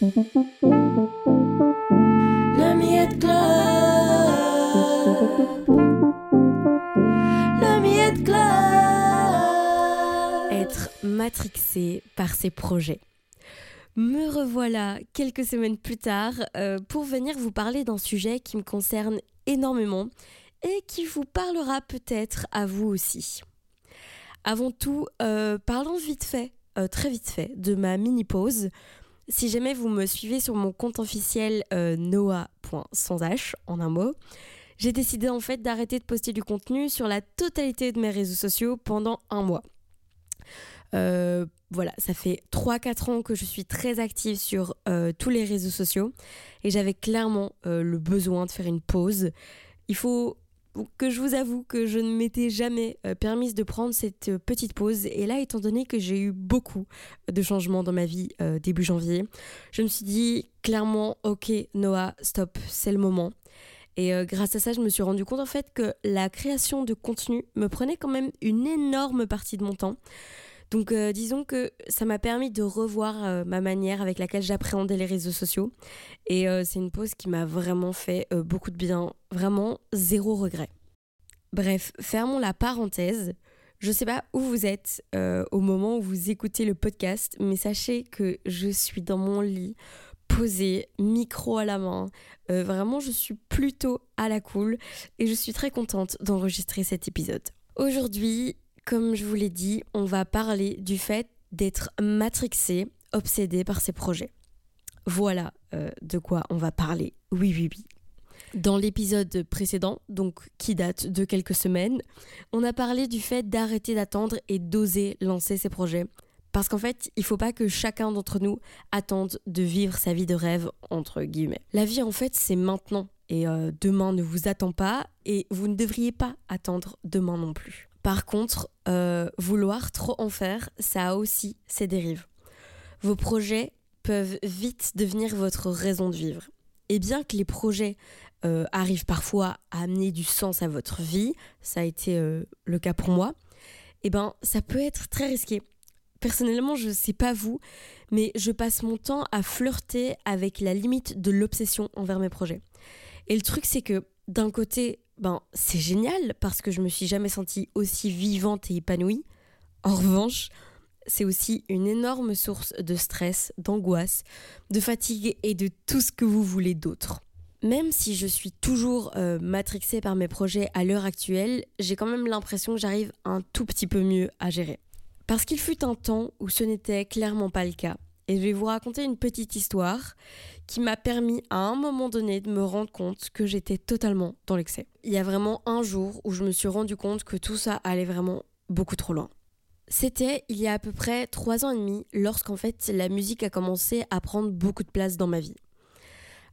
Miette Miette. Être matrixé par ses projets. Me revoilà quelques semaines plus tard euh, pour venir vous parler d'un sujet qui me concerne énormément et qui vous parlera peut-être à vous aussi. Avant tout, euh, parlons vite fait, euh, très vite fait, de ma mini-pause. Si jamais vous me suivez sur mon compte officiel euh, noah.sans en un mot, j'ai décidé en fait d'arrêter de poster du contenu sur la totalité de mes réseaux sociaux pendant un mois. Euh, voilà, ça fait 3-4 ans que je suis très active sur euh, tous les réseaux sociaux et j'avais clairement euh, le besoin de faire une pause. Il faut que je vous avoue que je ne m'étais jamais euh, permise de prendre cette euh, petite pause et là étant donné que j'ai eu beaucoup de changements dans ma vie euh, début janvier, je me suis dit clairement ok Noah stop c'est le moment. Et euh, grâce à ça, je me suis rendu compte en fait que la création de contenu me prenait quand même une énorme partie de mon temps. Donc euh, disons que ça m'a permis de revoir euh, ma manière avec laquelle j'appréhendais les réseaux sociaux. Et euh, c'est une pause qui m'a vraiment fait euh, beaucoup de bien. Vraiment zéro regret. Bref, fermons la parenthèse. Je sais pas où vous êtes euh, au moment où vous écoutez le podcast, mais sachez que je suis dans mon lit, posée, micro à la main. Euh, vraiment, je suis plutôt à la cool et je suis très contente d'enregistrer cet épisode. Aujourd'hui, comme je vous l'ai dit, on va parler du fait d'être matrixé, obsédé par ses projets. Voilà euh, de quoi on va parler. Oui, oui, oui. Dans l'épisode précédent, donc qui date de quelques semaines, on a parlé du fait d'arrêter d'attendre et d'oser lancer ses projets. Parce qu'en fait, il faut pas que chacun d'entre nous attende de vivre sa vie de rêve, entre guillemets. La vie, en fait, c'est maintenant. Et euh, demain ne vous attend pas et vous ne devriez pas attendre demain non plus. Par contre, euh, vouloir trop en faire, ça a aussi ses dérives. Vos projets peuvent vite devenir votre raison de vivre. Et bien que les projets euh, arrivent parfois à amener du sens à votre vie, ça a été euh, le cas pour moi, eh ben ça peut être très risqué. Personnellement, je sais pas vous, mais je passe mon temps à flirter avec la limite de l'obsession envers mes projets. Et le truc, c'est que d'un côté, ben c'est génial parce que je me suis jamais sentie aussi vivante et épanouie. En revanche, c'est aussi une énorme source de stress, d'angoisse, de fatigue et de tout ce que vous voulez d'autre. Même si je suis toujours euh, matrixée par mes projets à l'heure actuelle, j'ai quand même l'impression que j'arrive un tout petit peu mieux à gérer. Parce qu'il fut un temps où ce n'était clairement pas le cas. Et je vais vous raconter une petite histoire qui m'a permis à un moment donné de me rendre compte que j'étais totalement dans l'excès. Il y a vraiment un jour où je me suis rendu compte que tout ça allait vraiment beaucoup trop loin. C'était il y a à peu près trois ans et demi lorsqu'en fait la musique a commencé à prendre beaucoup de place dans ma vie.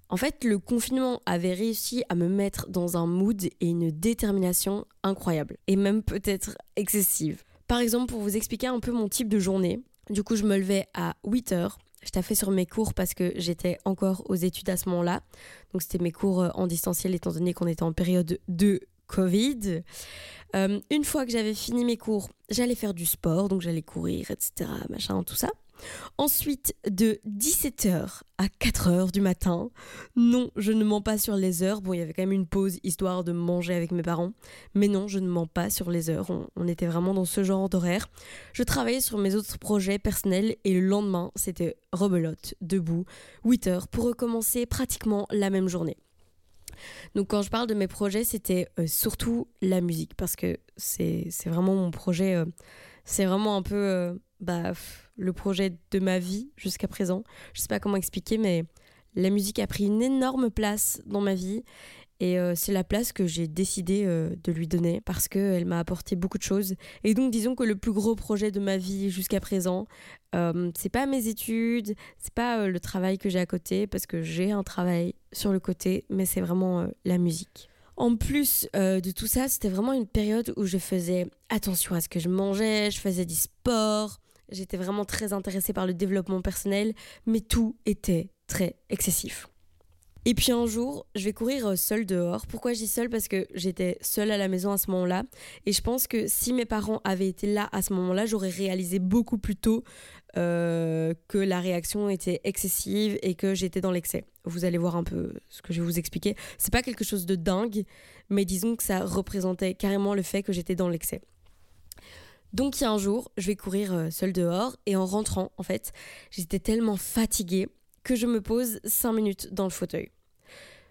En fait, le confinement avait réussi à me mettre dans un mood et une détermination incroyable, et même peut-être excessive. Par exemple, pour vous expliquer un peu mon type de journée, du coup, je me levais à 8 heures. Je taffais sur mes cours parce que j'étais encore aux études à ce moment-là. Donc, c'était mes cours euh, en distanciel étant donné qu'on était en période de Covid. Euh, une fois que j'avais fini mes cours, j'allais faire du sport, donc j'allais courir, etc., machin, tout ça. Ensuite, de 17h à 4h du matin, non, je ne mens pas sur les heures. Bon, il y avait quand même une pause histoire de manger avec mes parents, mais non, je ne mens pas sur les heures. On, était vraiment dans ce genre d'horaire. Je travaillais sur mes autres projets personnels et le lendemain, c'était rebelote, debout, 8h pour recommencer pratiquement la même journée. Donc quand je parle de mes projets, c'était euh, surtout la musique parce que c'est c'est vraiment mon projet, euh, c'est vraiment un peu euh, bah, le projet de ma vie jusqu'à présent. Je sais pas comment expliquer, mais la musique a pris une énorme place dans ma vie et euh, c'est la place que j'ai décidé euh, de lui donner parce qu'elle m'a apporté beaucoup de choses. Et donc disons que le plus gros projet de ma vie jusqu'à présent, euh, c'est pas mes études, c'est pas euh, le travail que j'ai à côté parce que j'ai un travail sur le côté, mais c'est vraiment la musique. En plus de tout ça, c'était vraiment une période où je faisais attention à ce que je mangeais, je faisais du sport, j'étais vraiment très intéressée par le développement personnel, mais tout était très excessif. Et puis un jour, je vais courir euh, seule dehors. Pourquoi je dis seule? Parce que j'étais seule à la maison à ce moment-là. Et je pense que si mes parents avaient été là à ce moment-là, j'aurais réalisé beaucoup plus tôt euh, que la réaction était excessive et que j'étais dans l'excès. Vous allez voir un peu ce que je vais vous expliquer. C'est pas quelque chose de dingue, mais disons que ça représentait carrément le fait que j'étais dans l'excès. Donc il y a un jour, je vais courir euh, seule dehors et en rentrant, en fait, j'étais tellement fatiguée que je me pose 5 minutes dans le fauteuil.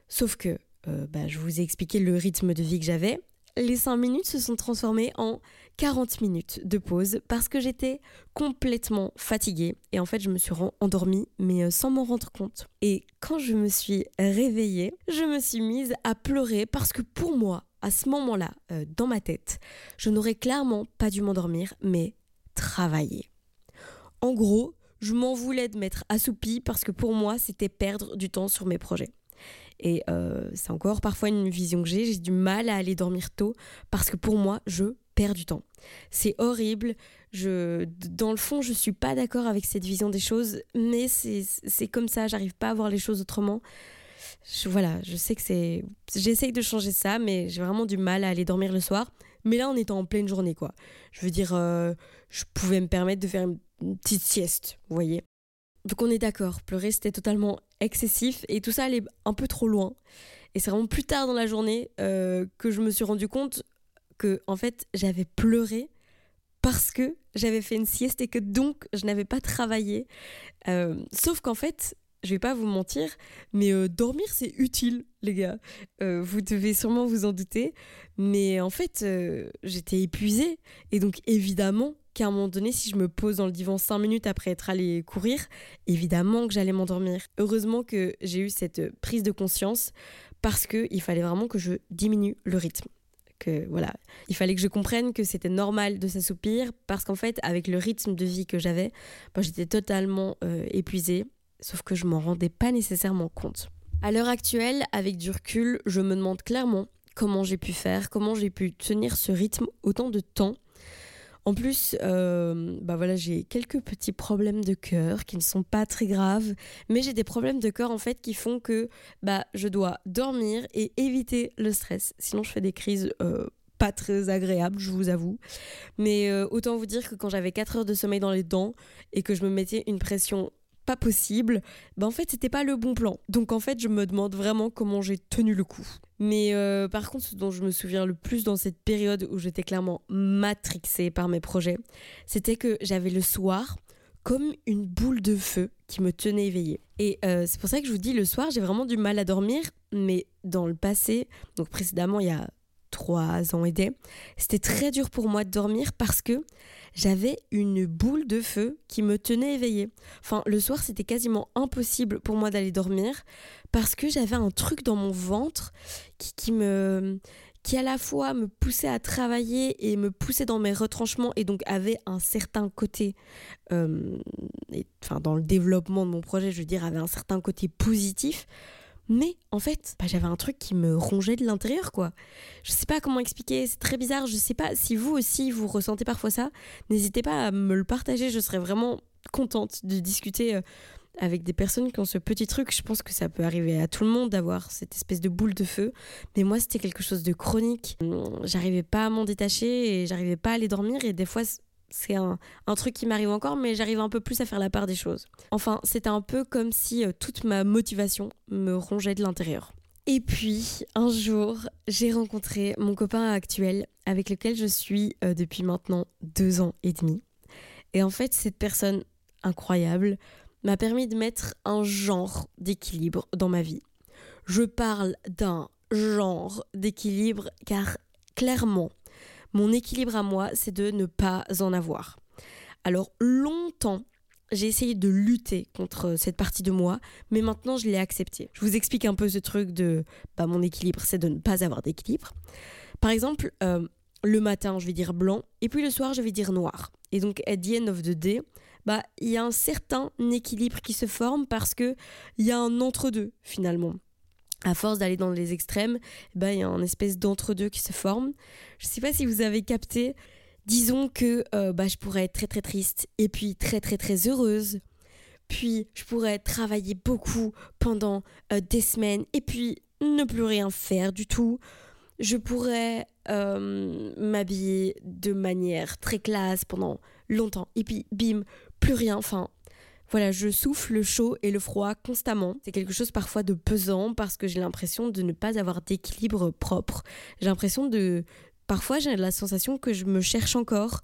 Sauf que, euh, bah, je vous ai expliqué le rythme de vie que j'avais. Les 5 minutes se sont transformées en 40 minutes de pause parce que j'étais complètement fatiguée et en fait je me suis endormie mais euh, sans m'en rendre compte. Et quand je me suis réveillée, je me suis mise à pleurer parce que pour moi, à ce moment-là, euh, dans ma tête, je n'aurais clairement pas dû m'endormir mais travailler. En gros, je m'en voulais de m'être assoupie parce que pour moi c'était perdre du temps sur mes projets. Et euh, c'est encore parfois une vision que j'ai. J'ai du mal à aller dormir tôt parce que pour moi, je perds du temps. C'est horrible. Je, dans le fond, je suis pas d'accord avec cette vision des choses, mais c'est comme ça. J'arrive pas à voir les choses autrement. Voilà, je sais que c'est. J'essaye de changer ça, mais j'ai vraiment du mal à aller dormir le soir. Mais là, on était en pleine journée, quoi. Je veux dire, euh, je pouvais me permettre de faire une petite sieste, vous voyez. Donc on est d'accord, pleurer c'était totalement excessif et tout ça allait un peu trop loin. Et c'est vraiment plus tard dans la journée euh, que je me suis rendu compte que en fait j'avais pleuré parce que j'avais fait une sieste et que donc je n'avais pas travaillé. Euh, sauf qu'en fait, je vais pas vous mentir, mais euh, dormir c'est utile, les gars. vous devez sûrement vous en douter, mais en fait j'étais épuisée et donc évidemment qu'à un moment donné, si je me pose dans le divan 5 minutes après être allée courir, évidemment que j'allais m'endormir. Heureusement que j'ai eu cette prise de conscience parce qu'il fallait vraiment que je diminue le rythme. Que voilà, il fallait que je comprenne que c'était normal de s'assoupir parce qu'en fait, avec le rythme de vie que j'avais, bah, j'étais totalement euh, épuisée, sauf que je m'en rendais pas nécessairement compte. À l'heure actuelle, avec du recul, je me demande clairement comment j'ai pu faire, comment j'ai pu tenir ce rythme autant de temps en plus, euh, bah voilà, j'ai quelques petits problèmes de cœur qui ne sont pas très graves, mais j'ai des problèmes de cœur en fait qui font que bah, je dois dormir et éviter le stress. Sinon, je fais des crises. Euh, pas très agréables, je vous avoue. Mais euh, autant vous dire que quand j'avais 4 heures de sommeil dans les dents et que je me mettais une pression pas possible, bah en fait c'était pas le bon plan. Donc en fait je me demande vraiment comment j'ai tenu le coup. Mais euh, par contre ce dont je me souviens le plus dans cette période où j'étais clairement matrixée par mes projets, c'était que j'avais le soir comme une boule de feu qui me tenait éveillée. Et euh, c'est pour ça que je vous dis le soir j'ai vraiment du mal à dormir, mais dans le passé, donc précédemment il y a trois ans et des, c'était très dur pour moi de dormir parce que j'avais une boule de feu qui me tenait éveillée. Enfin, le soir, c'était quasiment impossible pour moi d'aller dormir parce que j'avais un truc dans mon ventre qui, me qui à la fois me poussait à travailler et me poussait dans mes retranchements et donc avait un certain côté, euh, enfin dans le développement de mon projet, je veux dire, avait un certain côté positif, mais en fait, bah, j'avais un truc qui me rongeait de l'intérieur, quoi. Je sais pas comment expliquer, c'est très bizarre. Je sais pas si vous aussi vous ressentez parfois ça. N'hésitez pas à me le partager, je serais vraiment contente de discuter euh, avec des personnes qui ont ce petit truc. Je pense que ça peut arriver à tout le monde d'avoir cette espèce de boule de feu. Mais moi, c'était quelque chose de chronique. J'arrivais pas à m'en détacher et j'arrivais pas à aller dormir. Et des fois, c'est un, truc qui m'arrive encore, mais j'arrive un peu plus à faire la part des choses. Enfin, c'était un peu comme si euh, toute ma motivation me rongeait de l'intérieur. Et puis, un jour, j'ai rencontré mon copain actuel avec lequel je suis euh, depuis maintenant deux ans et demi. Et en fait, cette personne incroyable m'a permis de mettre un genre d'équilibre dans ma vie. Je parle d'un genre d'équilibre car clairement, mon équilibre à moi, c'est de ne pas en avoir. Alors longtemps, j'ai essayé de lutter contre cette partie de moi, mais maintenant je l'ai accepté. Je vous explique un peu ce truc de bah, mon équilibre, c'est de ne pas avoir d'équilibre. Par exemple, euh, le matin, je vais dire blanc, et puis le soir, je vais dire noir. Et donc, at the end of the day, bah, il y a un certain équilibre qui se forme parce que il y a un entre-deux finalement à force d'aller dans les extrêmes, eh ben, il y a une espèce d'entre-deux qui se forme. Je ne sais pas si vous avez capté. Disons que euh, bah, je pourrais être très très triste et puis très très très heureuse. puis je pourrais travailler beaucoup pendant euh, des semaines, et puis ne plus rien faire du tout. Je pourrais euh, m'habiller de manière très classe pendant longtemps, et puis bim, plus rien. Enfin, voilà, je souffle le chaud et le froid constamment. C'est quelque chose parfois de pesant parce que j'ai l'impression de ne pas avoir d'équilibre propre. J'ai l'impression de... Parfois j'ai la sensation que je me cherche encore.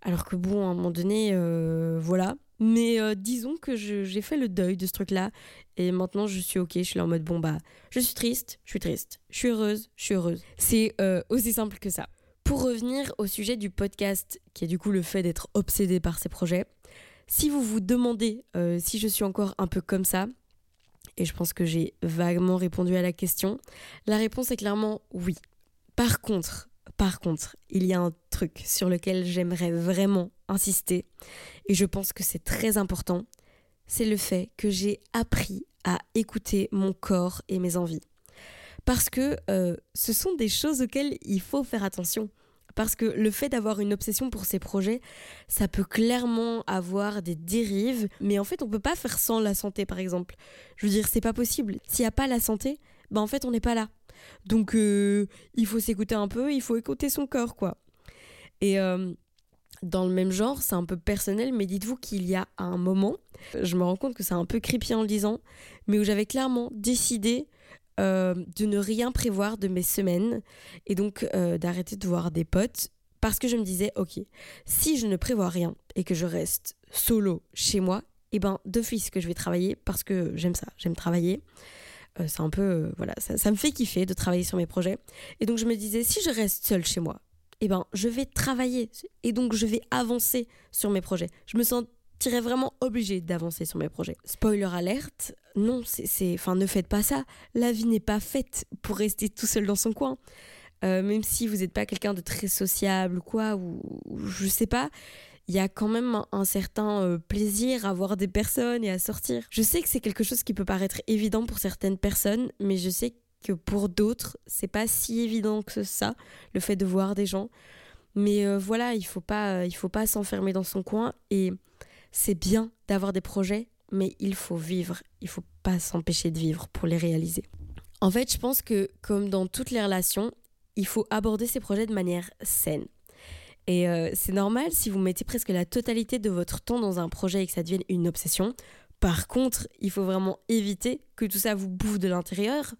Alors que bon, à un moment donné, euh, voilà. Mais euh, disons que j'ai fait le deuil de ce truc-là. Et maintenant, je suis ok. Je suis là en mode, bon, bah, je suis triste, je suis triste. Je suis heureuse, je suis heureuse. C'est euh, aussi simple que ça. Pour revenir au sujet du podcast, qui est du coup le fait d'être obsédé par ces projets, si vous vous demandez euh, si je suis encore un peu comme ça, et je pense que j'ai vaguement répondu à la question, la réponse est clairement oui. Par contre, par contre, il y a un truc sur lequel j'aimerais vraiment insister, et je pense que c'est très important, c'est le fait que j'ai appris à écouter mon corps et mes envies. Parce que euh, ce sont des choses auxquelles il faut faire attention. Parce que le fait d'avoir une obsession pour ces projets, ça peut clairement avoir des dérives, mais en fait, on peut pas faire sans la santé, par exemple. Je veux dire, c'est pas possible. S'il n'y a pas la santé, ben en fait, on n'est pas là. Donc, euh, il faut s'écouter un peu, il faut écouter son corps, quoi. Et euh, dans le même genre, c'est un peu personnel, mais dites-vous qu'il y a un moment, je me rends compte que c'est un peu creepy en le disant, mais où j'avais clairement décidé euh, de ne rien prévoir de mes semaines et donc euh, d'arrêter de voir des potes parce que je me disais, ok, si je ne prévois rien et que je reste solo chez moi, et eh ben d'office que je vais travailler parce que j'aime ça, j'aime travailler. Euh, c'est un peu, voilà, ça, me fait kiffer de travailler sur mes projets. Et donc je me disais, si je reste seule chez moi, et eh ben je vais travailler et donc je vais avancer sur mes projets. Je me sens vraiment obligé d'avancer sur mes projets. Spoiler alerte, non, c'est, enfin, ne faites pas ça. La vie n'est pas faite pour rester tout seul dans son coin. Euh, même si vous n'êtes pas quelqu'un de très sociable ou quoi, ou, je sais pas, il y a quand même un, certain euh, plaisir à voir des personnes et à sortir. Je sais que c'est quelque chose qui peut paraître évident pour certaines personnes, mais je sais que pour d'autres, c'est pas si évident que ça, le fait de voir des gens. Mais euh, voilà, il faut pas, il faut pas s'enfermer dans son coin et c'est bien d'avoir des projets, mais il faut vivre. Il faut pas s'empêcher de vivre pour les réaliser. En fait, je pense que comme dans toutes les relations, il faut aborder ces projets de manière saine. Et euh, c'est normal si vous mettez presque la totalité de votre temps dans un projet et que ça devienne une obsession. Par contre, il faut vraiment éviter que tout ça vous bouffe de l'intérieur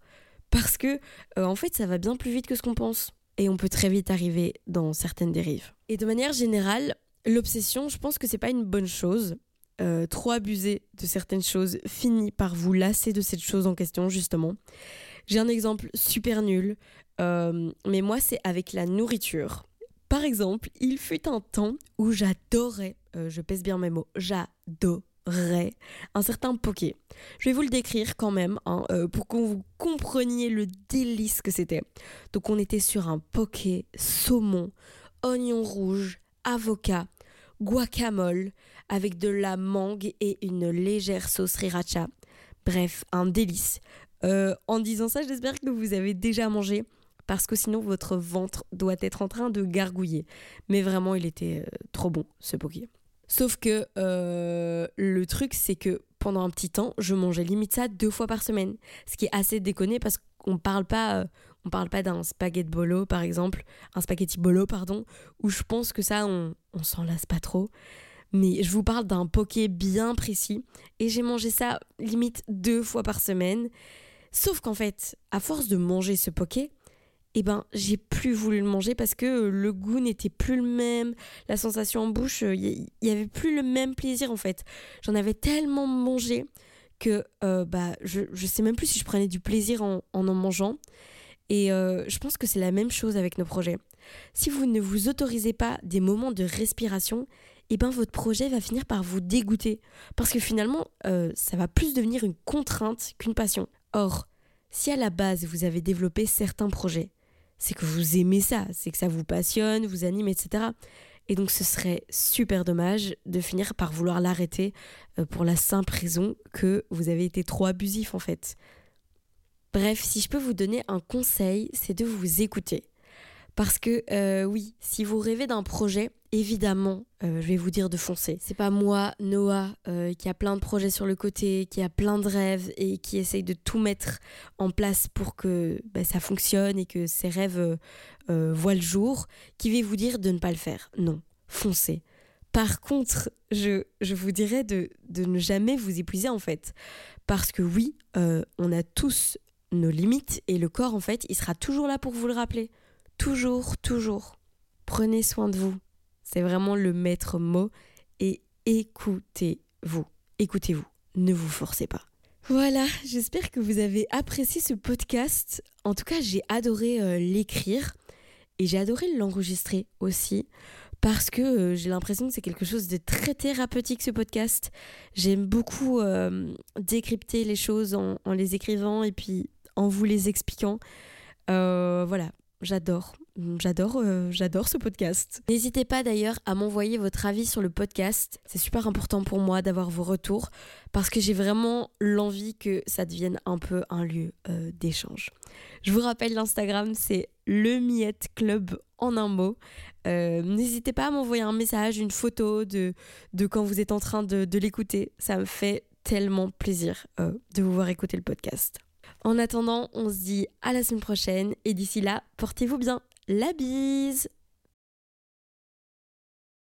parce que euh, en fait, ça va bien plus vite que ce qu'on pense et on peut très vite arriver dans certaines dérives. Et de manière générale, L'obsession, je pense que c'est pas une bonne chose. Euh, trop abuser de certaines choses finit par vous lasser de cette chose en question, justement. J'ai un exemple super nul, euh, mais moi, c'est avec la nourriture. Par exemple, il fut un temps où j'adorais, euh, je pèse bien mes mots, j'adorais un certain poké. Je vais vous le décrire quand même hein, pour que vous compreniez le délice que c'était. Donc on était sur un poké saumon, oignon rouge, avocat, guacamole avec de la mangue et une légère sauce sriracha. Bref, un délice. Euh, en disant ça, j'espère que vous avez déjà mangé parce que sinon votre ventre doit être en train de gargouiller. Mais vraiment, il était euh, trop bon ce poké. Sauf que euh, le truc, c'est que pendant un petit temps, je mangeais limite ça deux fois par semaine. Ce qui est assez déconné parce qu'on parle pas, on parle pas d'un spaghetti bolo, par exemple, un spaghetti bolo, pardon, où je pense que ça, on, on s'en lasse pas trop. Mais je vous parle d'un poké bien précis. Et j'ai mangé ça limite deux fois par semaine. Sauf qu'en fait, à force de manger ce poké, eh ben, j'ai plus voulu le manger parce que le goût n'était plus le même, la sensation en bouche, il euh, y, avait plus le même plaisir en fait. J'en avais tellement mangé que euh, bah, je, je sais même plus si je prenais du plaisir en en, mangeant. Et euh, je pense que c'est la même chose avec nos projets. Si vous ne vous autorisez pas des moments de respiration, eh ben votre projet va finir par vous dégoûter. Parce que finalement, euh, ça va plus devenir une contrainte qu'une passion. Or, si à la base vous avez développé certains projets, c'est que vous aimez ça, c'est que ça vous passionne, vous anime, etc. Et donc ce serait super dommage de finir par vouloir l'arrêter euh, pour la simple raison que vous avez été trop abusif en fait. Bref, si je peux vous donner un conseil, c'est de vous écouter. Parce que euh, oui, si vous rêvez d'un projet évidemment, euh, je vais vous dire de foncer. C'est pas moi, Noah, euh, qui a plein de projets sur le côté, qui a plein de rêves et qui essaye de tout mettre en place pour que bah, ça fonctionne et que ses rêves euh, voient le jour, qui vais vous dire de ne pas le faire? Non, foncez. Par contre, je, je vous dirais de, de, ne jamais vous épuiser en fait. Parce que oui, on a tous nos limites et le corps en fait, il sera toujours là pour vous le rappeler. Toujours, toujours. Prenez soin de vous. C'est vraiment le maître mot. Et écoutez-vous. Écoutez-vous. Ne vous forcez pas. Voilà, j'espère que vous avez apprécié ce podcast. En tout cas, j'ai adoré euh, l'écrire et j'ai adoré l'enregistrer aussi parce que euh, j'ai l'impression que c'est quelque chose de très thérapeutique ce podcast. J'aime beaucoup euh, décrypter les choses en, en, les écrivant et puis en vous les expliquant. voilà, j'adore. J'adore, euh, j'adore ce podcast. N'hésitez pas d'ailleurs à m'envoyer votre avis sur le podcast. C'est super important pour moi d'avoir vos retours parce que j'ai vraiment l'envie que ça devienne un peu un lieu euh, d'échange. Je vous rappelle l'Instagram, c'est le Miette Club en un mot. Euh, n'hésitez pas à m'envoyer un message, une photo de, quand vous êtes en train de l'écouter. Ça me fait tellement plaisir de vous voir écouter le podcast. En attendant, on se dit à la semaine prochaine et d'ici là, portez-vous bien. La bise